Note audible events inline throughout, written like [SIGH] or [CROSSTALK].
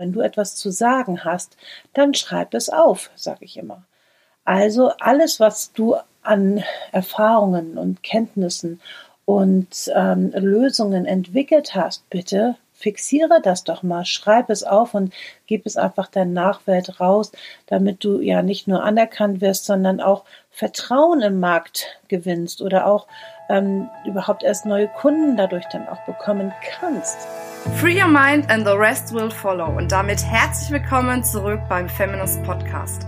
Wenn du etwas zu sagen hast, dann schreib es auf, sage ich immer. Also alles, was du an Erfahrungen und Kenntnissen und ähm, Lösungen entwickelt hast, bitte fixiere das doch mal, schreib es auf und gib es einfach der Nachwelt raus, damit du ja nicht nur anerkannt wirst, sondern auch Vertrauen im Markt gewinnst oder auch ähm, überhaupt erst neue Kunden dadurch dann auch bekommen kannst. Free your mind and the rest will follow. Und damit herzlich willkommen zurück beim Feminist Podcast.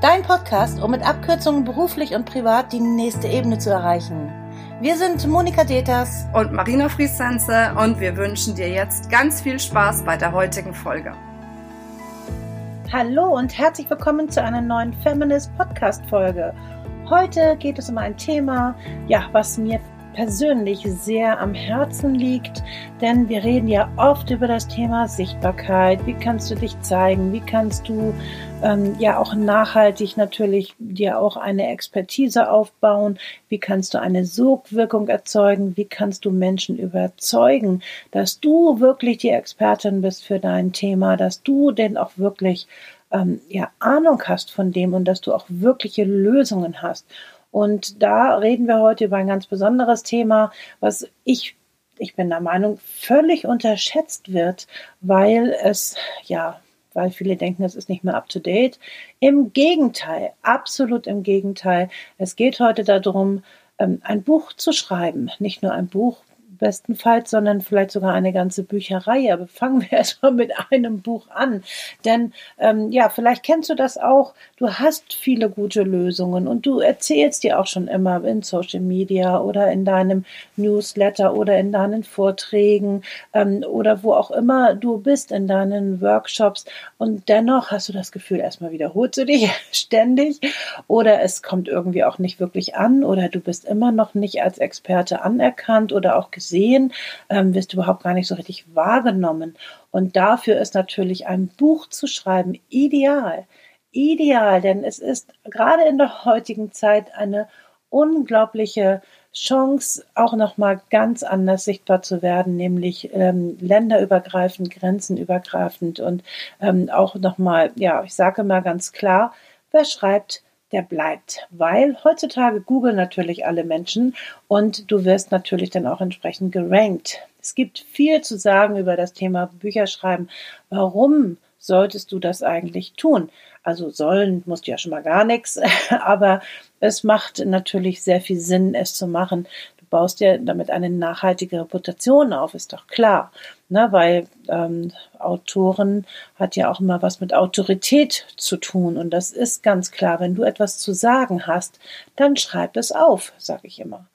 Dein Podcast, um mit Abkürzungen beruflich und privat die nächste Ebene zu erreichen. Wir sind Monika Deters und Marina Friesense und wir wünschen dir jetzt ganz viel Spaß bei der heutigen Folge. Hallo und herzlich willkommen zu einer neuen Feminist Podcast Folge. Heute geht es um ein Thema, ja, was mir persönlich sehr am Herzen liegt, denn wir reden ja oft über das Thema Sichtbarkeit. Wie kannst du dich zeigen? Wie kannst du ähm, ja auch nachhaltig natürlich dir auch eine Expertise aufbauen? Wie kannst du eine Sogwirkung erzeugen? Wie kannst du Menschen überzeugen, dass du wirklich die Expertin bist für dein Thema, dass du denn auch wirklich ähm, ja, Ahnung hast von dem und dass du auch wirkliche Lösungen hast. Und da reden wir heute über ein ganz besonderes Thema, was ich, ich bin der Meinung, völlig unterschätzt wird, weil es, ja, weil viele denken, es ist nicht mehr up to date. Im Gegenteil, absolut im Gegenteil. Es geht heute darum, ähm, ein Buch zu schreiben. Nicht nur ein Buch, bestenfalls, sondern vielleicht sogar eine ganze Bücherei. Aber fangen wir [LAUGHS] erstmal mit einem Buch an. Denn ähm, ja, vielleicht kennst du das auch. Du hast viele gute Lösungen und du erzählst dir auch schon immer in Social Media oder in deinem Newsletter oder in deinen Vorträgen ähm, oder wo auch immer du bist in deinen Workshops. Und dennoch hast du das Gefühl, erstmal wiederholst du dich [LAUGHS] ständig oder es kommt irgendwie auch nicht wirklich an oder du bist immer noch nicht als Experte anerkannt oder auch gesehen, ähm, wirst du überhaupt gar nicht so richtig wahrgenommen. Und dafür ist natürlich ein Buch zu schreiben ideal. Ideal, denn es ist gerade in der heutigen Zeit eine unglaubliche Chance, auch nochmal ganz anders sichtbar zu werden, nämlich ähm, länderübergreifend, grenzenübergreifend und ähm, auch nochmal, ja, ich sage mal ganz klar, wer schreibt, der bleibt, weil heutzutage googeln natürlich alle Menschen und du wirst natürlich dann auch entsprechend gerankt. Es gibt viel zu sagen über das Thema Bücherschreiben. Warum solltest du das eigentlich tun? Also sollen musst du ja schon mal gar nichts, [LAUGHS] aber es macht natürlich sehr viel Sinn, es zu machen baust dir damit eine nachhaltige Reputation auf, ist doch klar. Ne, weil ähm, Autoren hat ja auch immer was mit Autorität zu tun. Und das ist ganz klar, wenn du etwas zu sagen hast, dann schreib es auf, sage ich immer.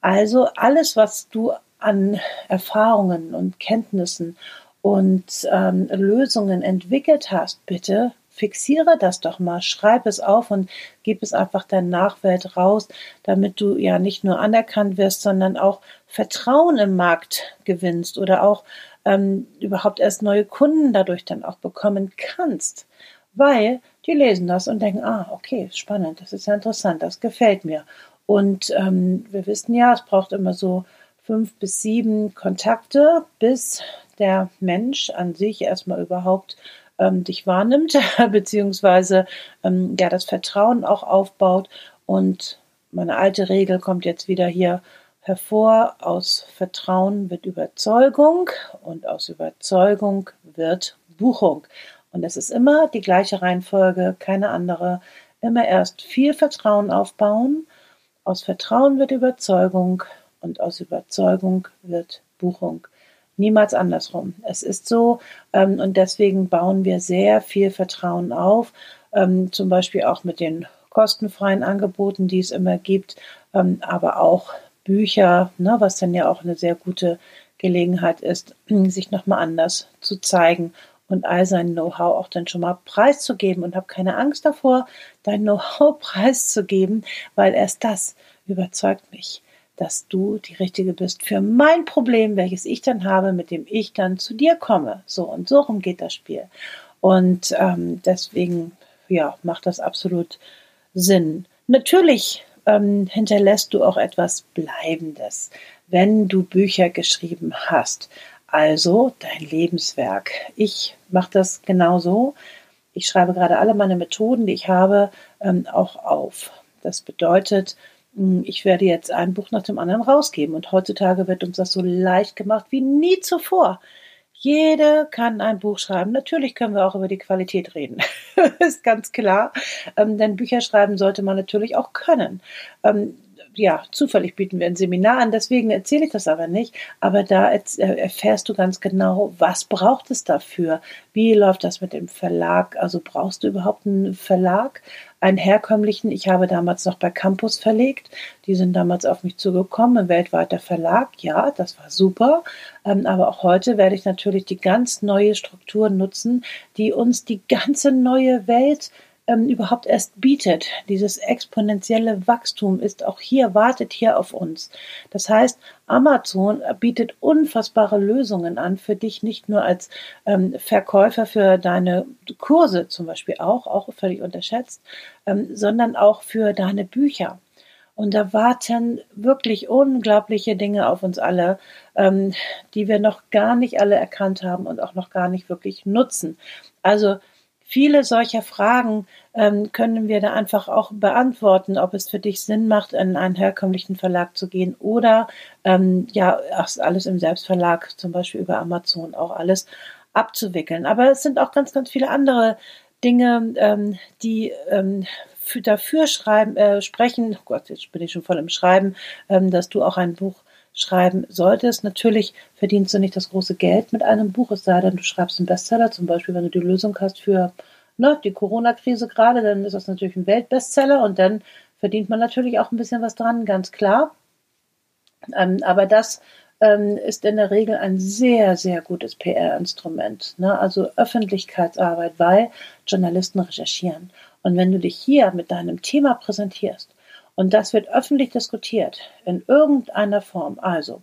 Also alles, was du an Erfahrungen und Kenntnissen und ähm, Lösungen entwickelt hast, bitte fixiere das doch mal, schreib es auf und gib es einfach der Nachwelt raus, damit du ja nicht nur anerkannt wirst, sondern auch Vertrauen im Markt gewinnst oder auch ähm, überhaupt erst neue Kunden dadurch dann auch bekommen kannst. Weil die lesen das und denken, ah, okay, spannend, das ist ja interessant, das gefällt mir. Und ähm, wir wissen ja, es braucht immer so fünf bis sieben Kontakte, bis der Mensch an sich erstmal überhaupt ähm, dich wahrnimmt, [LAUGHS] beziehungsweise ähm, ja das Vertrauen auch aufbaut. Und meine alte Regel kommt jetzt wieder hier hervor. Aus Vertrauen wird Überzeugung und aus Überzeugung wird Buchung. Und es ist immer die gleiche Reihenfolge, keine andere. Immer erst viel Vertrauen aufbauen. Aus Vertrauen wird Überzeugung und aus Überzeugung wird Buchung niemals andersrum. Es ist so ähm, und deswegen bauen wir sehr viel Vertrauen auf, ähm, zum Beispiel auch mit den kostenfreien Angeboten, die es immer gibt, ähm, aber auch Bücher, ne, was dann ja auch eine sehr gute Gelegenheit ist, [CLEARS THROAT] sich nochmal anders zu zeigen und all sein Know-how auch dann schon mal preiszugeben und habe keine Angst davor, dein Know-how [LAUGHS] preiszugeben, weil erst das überzeugt mich dass du die Richtige bist für mein Problem, welches ich dann habe, mit dem ich dann zu dir komme. So und so rum geht das Spiel. Und ähm, deswegen, ja, macht das absolut Sinn. Natürlich ähm, hinterlässt du auch etwas Bleibendes, wenn du Bücher geschrieben hast. Also dein Lebenswerk. Ich mache das genauso. Ich schreibe gerade alle meine Methoden, die ich habe, ähm, auch auf. Das bedeutet, ich werde jetzt ein Buch nach dem anderen rausgeben. Und heutzutage wird uns das so leicht gemacht wie nie zuvor. Jede kann ein Buch schreiben. Natürlich können wir auch über die Qualität reden. [LAUGHS] ist ganz klar. Ähm, denn Bücher schreiben sollte man natürlich auch können. Ähm, ja, zufällig bieten wir ein Seminar an, deswegen erzähle ich das aber nicht. Aber da äh, erfährst du ganz genau, was braucht es dafür? Wie läuft das mit dem Verlag? Also brauchst du überhaupt einen Verlag? Einen herkömmlichen? Ich habe damals noch bei Campus verlegt. Die sind damals auf mich zugekommen, ein weltweiter Verlag. Ja, das war super. Ähm, aber auch heute werde ich natürlich die ganz neue Struktur nutzen, die uns die ganze neue Welt ähm, überhaupt erst bietet. Dieses exponentielle Wachstum ist auch hier, wartet hier auf uns. Das heißt, Amazon bietet unfassbare Lösungen an für dich, nicht nur als ähm, Verkäufer für deine Kurse zum Beispiel auch, auch völlig unterschätzt, ähm, sondern auch für deine Bücher. Und da warten wirklich unglaubliche Dinge auf uns alle, ähm, die wir noch gar nicht alle erkannt haben und auch noch gar nicht wirklich nutzen. Also viele solcher Fragen ähm, können wir da einfach auch beantworten, ob es für dich Sinn macht, in einen herkömmlichen Verlag zu gehen oder ähm, ja, alles im Selbstverlag, zum Beispiel über Amazon, auch alles abzuwickeln. Aber es sind auch ganz, ganz viele andere Dinge, ähm, die ähm, dafür schreiben, äh, sprechen, oh Gott, jetzt bin ich schon voll im Schreiben, ähm, dass du auch ein Buch schreiben solltest. Natürlich verdienst du nicht das große Geld mit einem Buch, es sei denn, du schreibst einen Bestseller, zum Beispiel, wenn du die Lösung hast für ne, die Corona-Krise gerade, dann ist das natürlich ein Weltbestseller und dann verdient man natürlich auch ein bisschen was dran, ganz klar. Ähm, aber das ähm, ist in der Regel ein sehr, sehr gutes PR-Instrument. Ne? Also Öffentlichkeitsarbeit, weil Journalisten recherchieren. Und wenn du dich hier mit deinem Thema präsentierst und das wird öffentlich diskutiert in irgendeiner Form. Also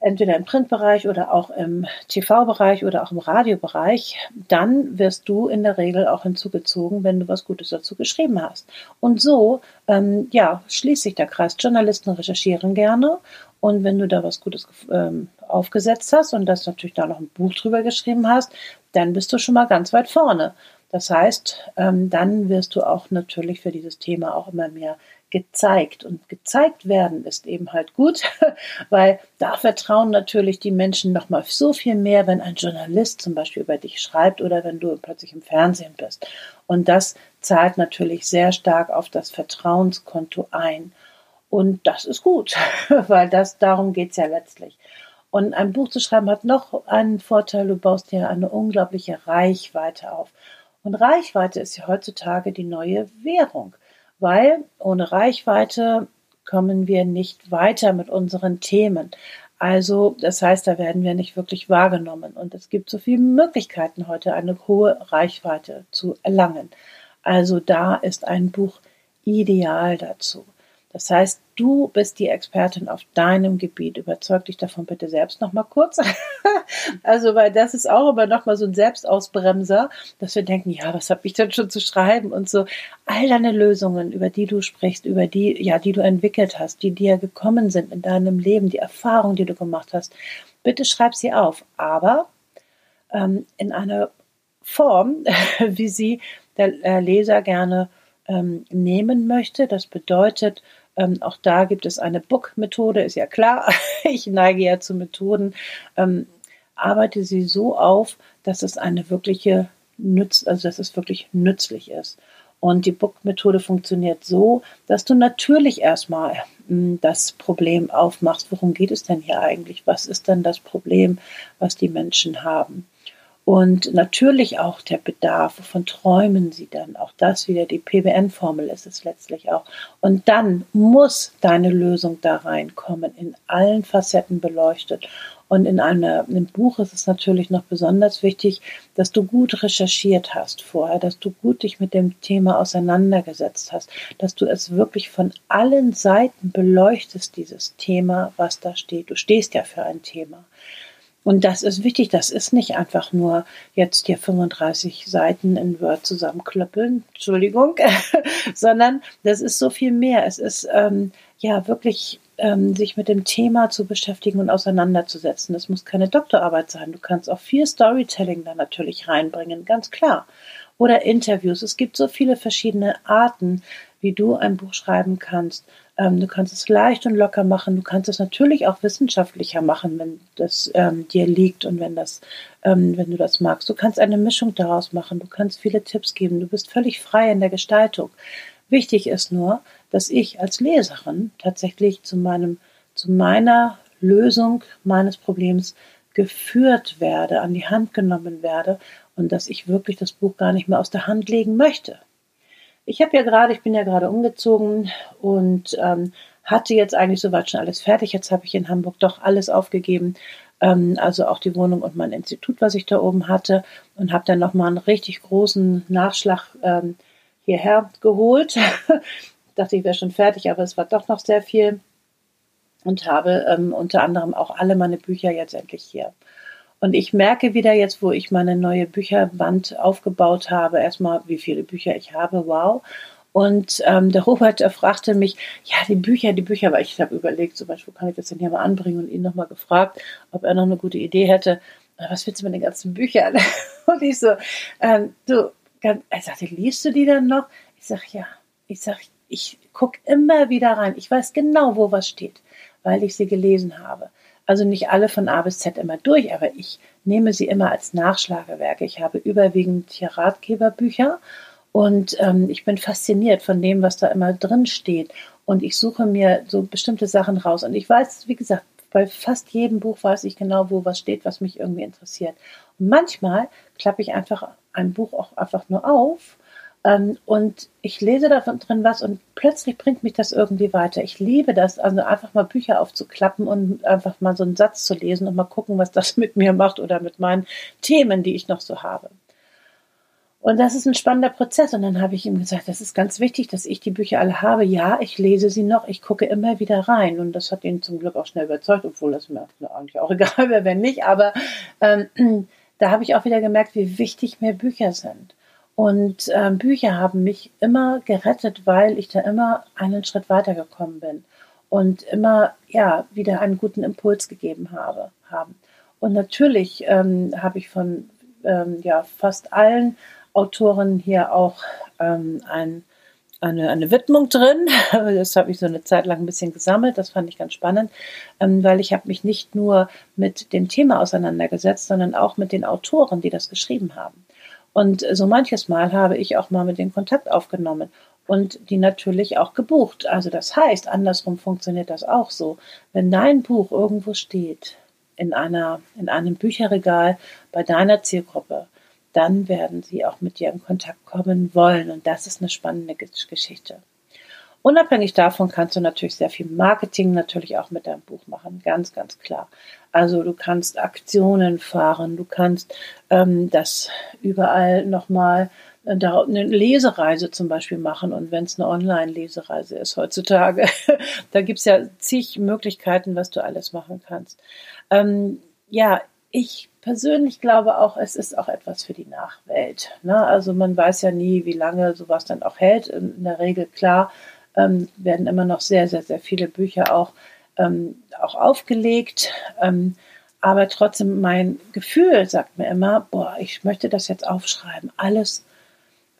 entweder im Printbereich oder auch im TV-Bereich oder auch im Radiobereich, dann wirst du in der Regel auch hinzugezogen, wenn du was Gutes dazu geschrieben hast. Und so, ähm, ja, schließt sich der Kreis. Journalisten recherchieren gerne und wenn du da was Gutes ähm, aufgesetzt hast und das natürlich da noch ein Buch drüber geschrieben hast, dann bist du schon mal ganz weit vorne. Das heißt, ähm, dann wirst du auch natürlich für dieses Thema auch immer mehr gezeigt. Und gezeigt werden ist eben halt gut, [LAUGHS] weil da vertrauen natürlich die Menschen nochmal so viel mehr, wenn ein Journalist zum Beispiel über dich schreibt oder wenn du plötzlich im Fernsehen bist. Und das zahlt natürlich sehr stark auf das Vertrauenskonto ein. Und das ist gut, [LAUGHS] weil das darum geht es ja letztlich. Und ein Buch zu schreiben hat noch einen Vorteil, du baust dir eine unglaubliche Reichweite auf. Und Reichweite ist ja heutzutage die neue Währung weil ohne Reichweite kommen wir nicht weiter mit unseren Themen. Also, das heißt, da werden wir nicht wirklich wahrgenommen. Und es gibt so viele Möglichkeiten heute, eine hohe Reichweite zu erlangen. Also da ist ein Buch ideal dazu. Das heißt, du bist die Expertin auf deinem Gebiet. Überzeug dich davon bitte selbst noch mal kurz. [LAUGHS] also, weil das ist auch immer noch mal so ein Selbstausbremser, dass wir denken, ja, was habe ich denn schon zu schreiben und so. All deine Lösungen, über die du sprichst, über die, ja, die du entwickelt hast, die dir gekommen sind in deinem Leben, die Erfahrung, die du gemacht hast, bitte schreib sie auf. Aber ähm, in einer Form, [LAUGHS] wie sie der Leser gerne ähm, nehmen möchte. Das bedeutet, ähm, auch da gibt es eine Book-Methode, ist ja klar. [LAUGHS] ich neige ja zu Methoden. Ähm, arbeite sie so auf, dass es eine wirkliche Nütz, also dass es wirklich nützlich ist. Und die Book-Methode funktioniert so, dass du natürlich erstmal hm, das Problem aufmachst. Worum geht es denn hier eigentlich? Was ist denn das Problem, was die Menschen haben? Und natürlich auch der Bedarf, wovon träumen sie dann? Auch das wieder, die PBN-Formel ist es letztlich auch. Und dann muss deine Lösung da reinkommen, in allen Facetten beleuchtet. Und in einem, einem Buch ist es natürlich noch besonders wichtig, dass du gut recherchiert hast vorher, dass du gut dich mit dem Thema auseinandergesetzt hast, dass du es wirklich von allen Seiten beleuchtest, dieses Thema, was da steht. Du stehst ja für ein Thema. Und das ist wichtig. Das ist nicht einfach nur jetzt hier 35 Seiten in Word zusammenklöppeln, Entschuldigung, [LAUGHS] sondern das ist so viel mehr. Es ist ähm, ja wirklich ähm, sich mit dem Thema zu beschäftigen und auseinanderzusetzen. Das muss keine Doktorarbeit sein. Du kannst auch viel Storytelling da natürlich reinbringen, ganz klar. Oder Interviews. Es gibt so viele verschiedene Arten, wie du ein Buch schreiben kannst. Ähm, du kannst es leicht und locker machen. Du kannst es natürlich auch wissenschaftlicher machen, wenn das ähm, dir liegt und wenn das, ähm, wenn du das magst. Du kannst eine Mischung daraus machen. Du kannst viele Tipps geben. Du bist völlig frei in der Gestaltung. Wichtig ist nur, dass ich als Leserin tatsächlich zu meinem, zu meiner Lösung meines Problems geführt werde, an die Hand genommen werde und dass ich wirklich das Buch gar nicht mehr aus der Hand legen möchte. Ich habe ja gerade, ich bin ja gerade umgezogen und ähm, hatte jetzt eigentlich soweit schon alles fertig. Jetzt habe ich in Hamburg doch alles aufgegeben, ähm, also auch die Wohnung und mein Institut, was ich da oben hatte, und habe dann nochmal einen richtig großen Nachschlag ähm, hierher geholt. [LAUGHS] dachte, ich wäre schon fertig, aber es war doch noch sehr viel und habe ähm, unter anderem auch alle meine Bücher jetzt endlich hier. Und ich merke wieder jetzt, wo ich meine neue Bücherwand aufgebaut habe, erstmal, wie viele Bücher ich habe, wow. Und ähm, der Robert fragte mich, ja, die Bücher, die Bücher, weil ich habe überlegt, zum Beispiel, wo kann ich das denn hier mal anbringen und ihn nochmal gefragt, ob er noch eine gute Idee hätte. Was willst du mit den ganzen Büchern? [LAUGHS] Und ich so, ähm, du, er sagte, liest du die dann noch? Ich sage, ja. Ich sage, ich gucke immer wieder rein. Ich weiß genau, wo was steht, weil ich sie gelesen habe. Also nicht alle von A bis Z immer durch, aber ich nehme sie immer als Nachschlagewerke. Ich habe überwiegend hier Ratgeberbücher und ähm, ich bin fasziniert von dem, was da immer drin steht. Und ich suche mir so bestimmte Sachen raus. Und ich weiß, wie gesagt, bei fast jedem Buch weiß ich genau, wo was steht, was mich irgendwie interessiert. Und manchmal klappe ich einfach ein Buch auch einfach nur auf und ich lese davon drin was und plötzlich bringt mich das irgendwie weiter. Ich liebe das, also einfach mal Bücher aufzuklappen und einfach mal so einen Satz zu lesen und mal gucken, was das [LAUGHS] mit mir macht oder mit meinen Themen, die ich noch so habe. Und das ist ein spannender Prozess. Und dann habe ich ihm gesagt, das ist ganz wichtig, dass ich die Bücher alle habe. Ja, ich lese sie noch, ich gucke immer wieder rein. Und das hat ihn zum Glück auch schnell überzeugt, obwohl das mir [LAUGHS] eigentlich auch [LAUGHS] egal wäre, wenn nicht. Aber ähm, [CLEARS THROAT] da habe ich auch wieder gemerkt, wie wichtig mir Bücher sind. Und äh, Bücher haben mich immer gerettet, weil ich da immer einen Schritt weitergekommen bin und immer ja wieder einen guten Impuls gegeben habe. Haben. Und natürlich ähm, habe ich von ähm, ja, fast allen Autoren hier auch ähm, ein, eine, eine Widmung drin. [LAUGHS] Das habe ich so eine Zeit lang ein bisschen gesammelt. Das fand ich ganz spannend, ähm, weil ich habe mich nicht nur mit dem Thema auseinandergesetzt, sondern auch mit den Autoren, die das geschrieben haben. Und so manches Mal habe ich auch mal mit den Kontakt aufgenommen und die natürlich auch gebucht. Also das heißt, andersrum funktioniert das auch so. Wenn dein Buch irgendwo steht, in einer, in einem Bücherregal bei deiner Zielgruppe, dann werden sie auch mit dir in Kontakt kommen wollen. Und das ist eine spannende Geschichte. Unabhängig davon kannst du natürlich sehr viel Marketing natürlich auch mit deinem Buch machen, ganz, ganz klar. Also du kannst Aktionen fahren, du kannst ähm, das überall nochmal äh, eine Lesereise zum Beispiel machen und wenn es eine Online-Lesereise ist heutzutage, [LAUGHS] da gibt es ja zig Möglichkeiten, was du alles machen kannst. Ähm, ja, ich persönlich glaube auch, es ist auch etwas für die Nachwelt. Ne? Also man weiß ja nie, wie lange sowas dann auch hält. In der Regel klar ähm, werden immer noch sehr, sehr, sehr viele Bücher auch, ähm, auch aufgelegt. Ähm, aber trotzdem, mein Gefühl sagt mir immer, boah, ich möchte das jetzt aufschreiben. Alles,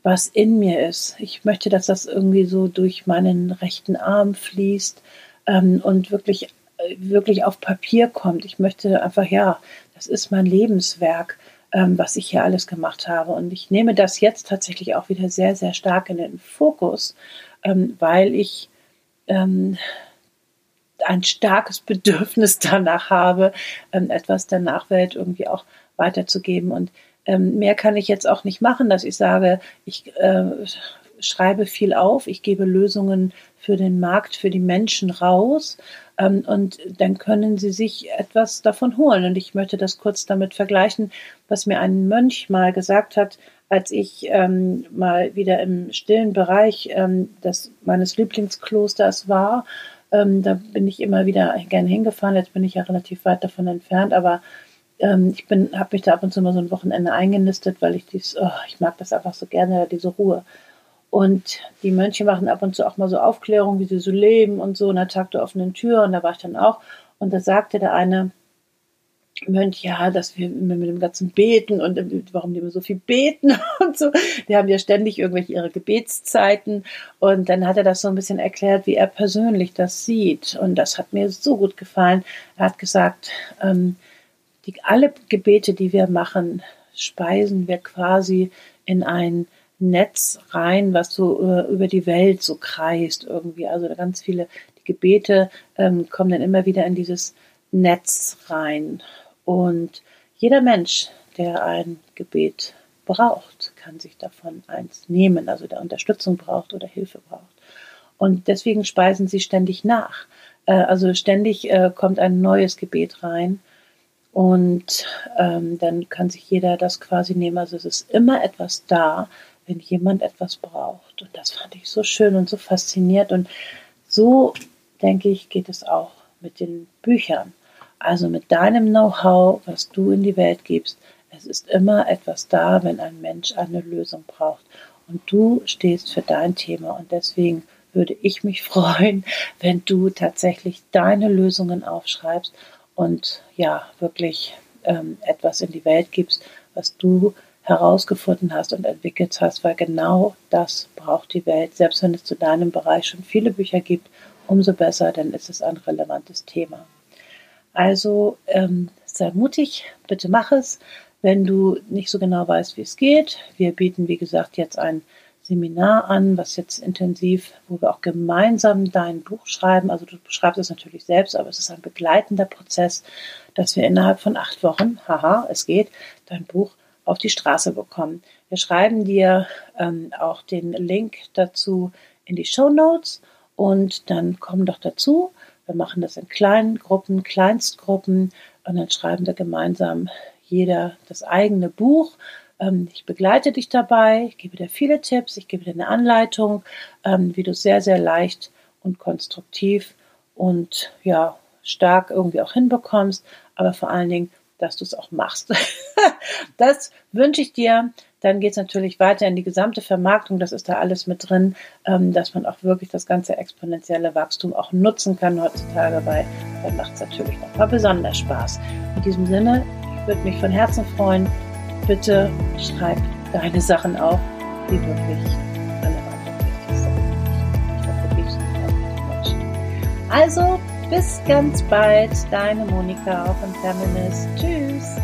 was in mir ist. Ich möchte, dass das irgendwie so durch meinen rechten Arm fließt ähm, und wirklich, äh, wirklich auf Papier kommt. Ich möchte einfach, ja, das ist mein Lebenswerk ähm, was ich hier alles gemacht habe. Und ich nehme das jetzt tatsächlich auch wieder sehr, sehr stark in den Fokus, ähm, weil ich ähm, ein starkes Bedürfnis [LAUGHS] danach habe, ähm, etwas der Nachwelt irgendwie auch weiterzugeben. Und ähm, mehr kann ich jetzt auch nicht machen, dass ich sage, ich äh, schreibe viel auf, ich gebe Lösungen für den Markt, für die Menschen raus ähm, und dann können sie sich etwas davon holen. Und ich möchte das kurz damit vergleichen, was mir ein Mönch mal gesagt hat, als ich ähm, mal wieder im stillen Bereich ähm, des, meines Lieblingsklosters war. Ähm, da bin ich immer wieder gerne hingefahren. Jetzt bin ich ja relativ weit davon entfernt, aber ähm, ich habe mich da ab und zu mal so ein Wochenende eingenistet, weil ich dies, oh, ich mag das einfach so gerne, diese Ruhe. Und die Mönche machen ab und zu auch mal so Aufklärung, wie sie so leben und so, und der Tag der offenen Tür. Und da war ich dann auch. Und da sagte der eine, Mönch, ja, dass wir mit dem ganzen Beten und äh, warum die immer so viel beten [LAUGHS] und so. Die haben ja ständig irgendwelche ihre Gebetszeiten. Und dann hat er das so ein bisschen erklärt, wie er persönlich das sieht. Und das hat mir so gut gefallen. Er hat gesagt, ähm, die, alle Gebete, die wir machen, speisen wir quasi in ein Netz rein, was so äh, über die Welt so kreist irgendwie. Also ganz viele die Gebete ähm, kommen dann immer wieder in dieses Netz rein. Und jeder Mensch, der ein Gebet braucht, kann sich davon eins nehmen, also der Unterstützung braucht oder Hilfe braucht. Und deswegen speisen sie ständig nach. Äh, also ständig äh, kommt ein neues Gebet rein. Und ähm, dann kann sich jeder das quasi nehmen. Also es ist immer etwas da, wenn jemand etwas braucht. Und das fand ich so schön und so fasziniert. Und so, denke ich, geht es auch mit den Büchern. Also mit deinem Know-how, was du in die Welt gibst, es ist immer etwas da, wenn ein Mensch eine Lösung braucht. Und du stehst für dein Thema. Und deswegen würde ich mich [LAUGHS] freuen, wenn du tatsächlich deine Lösungen aufschreibst und ja, wirklich ähm, etwas in die Welt gibst, was du herausgefunden hast und entwickelt hast, weil genau das braucht die Welt. Selbst wenn es zu deinem Bereich schon viele Bücher gibt, umso besser, ist es ein relevantes Thema. Also ähm, sei mutig, bitte mach es. Wenn du nicht so genau weißt, wie es geht, wir bieten, wie gesagt, jetzt ein Seminar an, was jetzt intensiv, wo wir auch gemeinsam dein Buch schreiben. Also du schreibst es natürlich selbst, aber es ist ein begleitender Prozess, dass wir innerhalb von acht Wochen, haha, es geht, dein Buch auf die Straße bekommen. Wir schreiben dir ähm, auch den Link dazu in die Show Notes und dann komm doch dazu. Wir machen das in kleinen Gruppen, Kleinstgruppen und dann schreiben wir gemeinsam jeder das eigene Buch. Ähm, ich begleite dich dabei, ich gebe dir viele Tipps, ich gebe dir eine Anleitung, ähm, wie du sehr, sehr leicht und konstruktiv und ja, stark irgendwie auch hinbekommst, aber vor allen Dingen, dass du es auch machst. [LAUGHS] das wünsche ich dir dann geht es natürlich weiter in die gesamte Vermarktung, das ist da alles mit drin, ähm, dass man auch wirklich das ganze exponentielle Wachstum auch nutzen kann heutzutage, weil dann macht es natürlich noch mal besonders Spaß. In diesem Sinne, ich würde mich von Herzen freuen, bitte schreib deine Sachen auf, die wirklich relevant und wichtig sind. Ich du gibst Menschen. Also, bis ganz bald, deine Monika von Feminist. Tschüss.